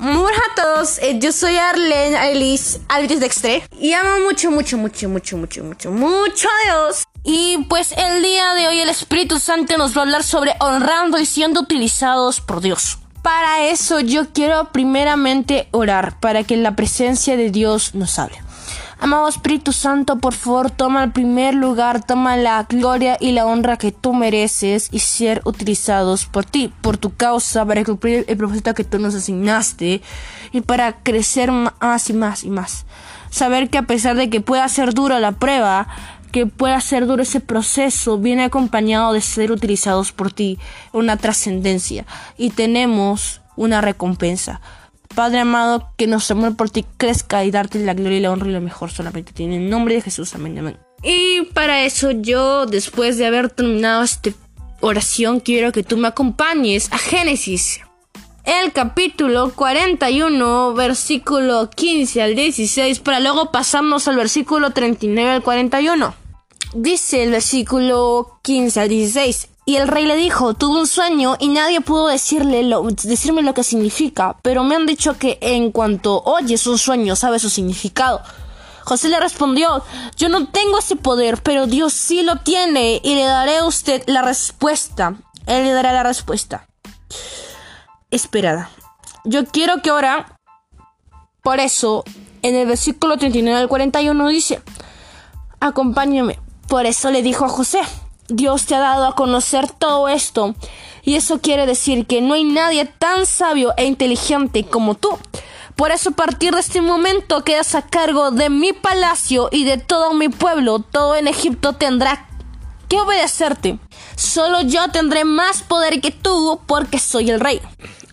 Hola a todos, eh, yo soy Arlene Alice Alvis Dextre y amo mucho, mucho, mucho, mucho, mucho, mucho, mucho a Dios. Y pues el día de hoy el Espíritu Santo nos va a hablar sobre honrando y siendo utilizados por Dios. Para eso yo quiero primeramente orar para que la presencia de Dios nos hable. Amado Espíritu Santo, por favor, toma el primer lugar, toma la gloria y la honra que tú mereces y ser utilizados por ti, por tu causa, para cumplir el propósito que tú nos asignaste y para crecer más y más y más. Saber que a pesar de que pueda ser dura la prueba, que pueda ser duro ese proceso, viene acompañado de ser utilizados por ti, una trascendencia, y tenemos una recompensa. Padre amado, que nuestro amor por ti crezca y darte la gloria y la honra y lo mejor solamente tiene. En nombre de Jesús, amén, amén. Y para eso yo, después de haber terminado esta oración, quiero que tú me acompañes a Génesis. El capítulo 41, versículo 15 al 16, para luego pasarnos al versículo 39 al 41. Dice el versículo 15 al 16. Y el rey le dijo, tuve un sueño y nadie pudo decirle decirme lo que significa, pero me han dicho que en cuanto oyes un sueño sabes su significado. José le respondió, yo no tengo ese poder, pero Dios sí lo tiene y le daré a usted la respuesta. Él le dará la respuesta. Esperada. Yo quiero que ahora, por eso, en el versículo 39 al 41 dice, acompáñame. Por eso le dijo a José, Dios te ha dado a conocer todo esto. Y eso quiere decir que no hay nadie tan sabio e inteligente como tú. Por eso a partir de este momento quedas a cargo de mi palacio y de todo mi pueblo. Todo en Egipto tendrá que obedecerte. Solo yo tendré más poder que tú porque soy el rey.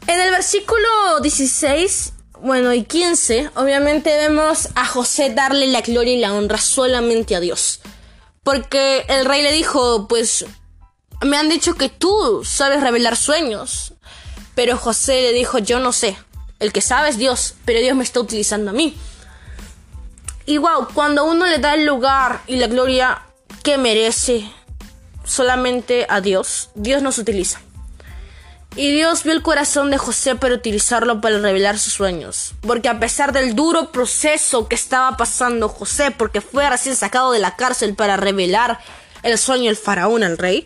En el versículo 16, bueno, y 15, obviamente vemos a José darle la gloria y la honra solamente a Dios. Porque el rey le dijo, pues me han dicho que tú sabes revelar sueños. Pero José le dijo, yo no sé. El que sabe es Dios, pero Dios me está utilizando a mí. Y wow, cuando uno le da el lugar y la gloria que merece solamente a Dios, Dios nos utiliza. Y Dios vio el corazón de José para utilizarlo para revelar sus sueños. Porque a pesar del duro proceso que estaba pasando José, porque fue recién sacado de la cárcel para revelar el sueño del faraón al rey,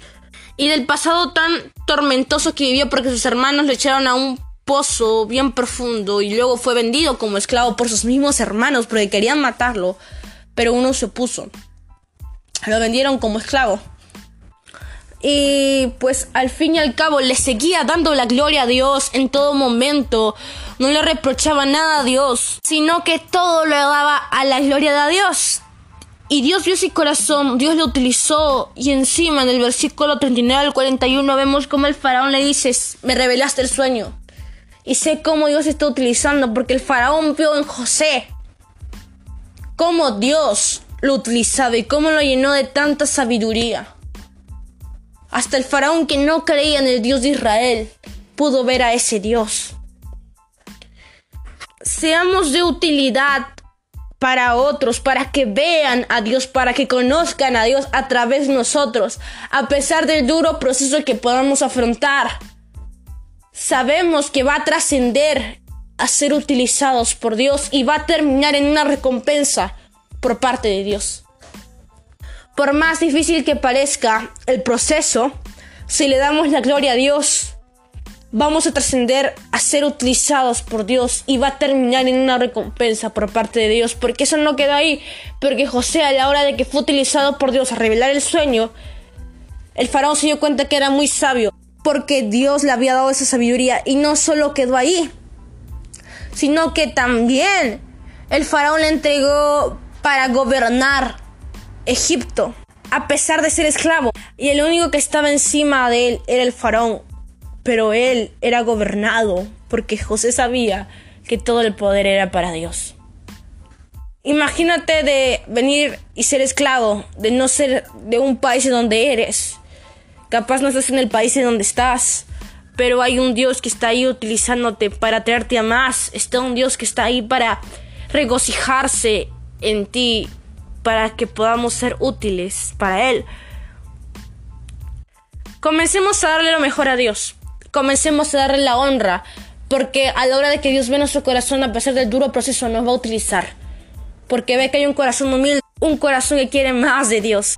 y del pasado tan tormentoso que vivió porque sus hermanos le echaron a un pozo bien profundo y luego fue vendido como esclavo por sus mismos hermanos porque querían matarlo, pero uno se opuso. Lo vendieron como esclavo. Y pues al fin y al cabo le seguía dando la gloria a Dios en todo momento. No le reprochaba nada a Dios, sino que todo lo daba a la gloria de Dios. Y Dios vio su corazón, Dios lo utilizó. Y encima en el versículo 39 al 41 vemos como el faraón le dice, me revelaste el sueño. Y sé cómo Dios está utilizando, porque el faraón vio en José cómo Dios lo utilizaba y cómo lo llenó de tanta sabiduría. Hasta el faraón que no creía en el Dios de Israel pudo ver a ese Dios. Seamos de utilidad para otros, para que vean a Dios, para que conozcan a Dios a través de nosotros, a pesar del duro proceso que podamos afrontar. Sabemos que va a trascender a ser utilizados por Dios y va a terminar en una recompensa por parte de Dios. Por más difícil que parezca el proceso, si le damos la gloria a Dios, vamos a trascender a ser utilizados por Dios y va a terminar en una recompensa por parte de Dios, porque eso no queda ahí, porque José a la hora de que fue utilizado por Dios a revelar el sueño, el faraón se dio cuenta que era muy sabio, porque Dios le había dado esa sabiduría y no solo quedó ahí, sino que también el faraón le entregó para gobernar Egipto, a pesar de ser esclavo. Y el único que estaba encima de él era el faraón. Pero él era gobernado porque José sabía que todo el poder era para Dios. Imagínate de venir y ser esclavo, de no ser de un país donde eres. Capaz no estás en el país en donde estás, pero hay un Dios que está ahí utilizándote para traerte a más. Está un Dios que está ahí para regocijarse en ti para que podamos ser útiles para Él. Comencemos a darle lo mejor a Dios. Comencemos a darle la honra. Porque a la hora de que Dios ve nuestro corazón, a pesar del duro proceso, nos va a utilizar. Porque ve que hay un corazón humilde, un corazón que quiere más de Dios.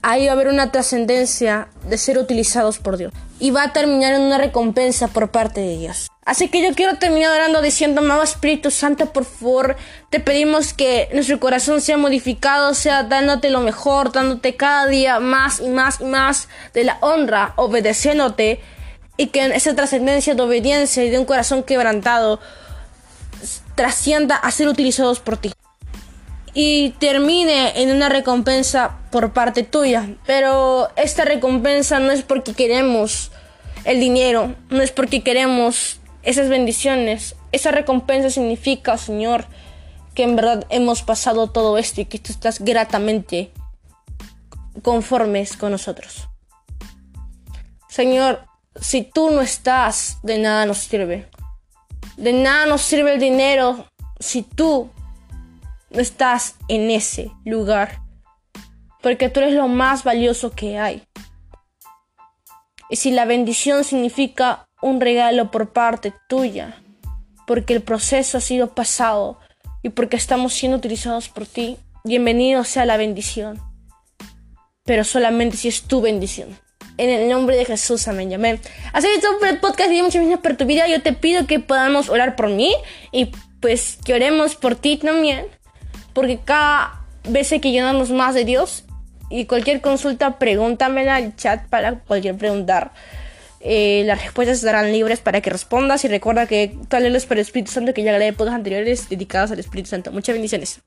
Ahí va a haber una trascendencia de ser utilizados por Dios. Y va a terminar en una recompensa por parte de Dios. Así que yo quiero terminar orando diciendo, amado Espíritu Santo, por favor, te pedimos que nuestro corazón sea modificado, sea dándote lo mejor, dándote cada día más y más y más de la honra, obedeciéndote, y que esa trascendencia de obediencia y de un corazón quebrantado trascienda a ser utilizados por ti. Y termine en una recompensa por parte tuya. Pero esta recompensa no es porque queremos el dinero, no es porque queremos esas bendiciones. Esa recompensa significa, Señor, que en verdad hemos pasado todo esto y que tú estás gratamente conformes con nosotros. Señor, si tú no estás, de nada nos sirve. De nada nos sirve el dinero si tú estás en ese lugar. Porque tú eres lo más valioso que hay. Y si la bendición significa un regalo por parte tuya, porque el proceso ha sido pasado y porque estamos siendo utilizados por ti, bienvenido sea la bendición. Pero solamente si es tu bendición. En el nombre de Jesús, amén, amén. Así que todo el podcast muchas veces por tu vida. Yo te pido que podamos orar por mí y pues que oremos por ti también. Porque cada vez que llenamos más de Dios y cualquier consulta, pregúntamela al chat para cualquier preguntar. Eh, las respuestas estarán libres para que respondas y recuerda que tú aleluya por el Espíritu Santo que ya grabé podos anteriores dedicados al Espíritu Santo. Muchas bendiciones.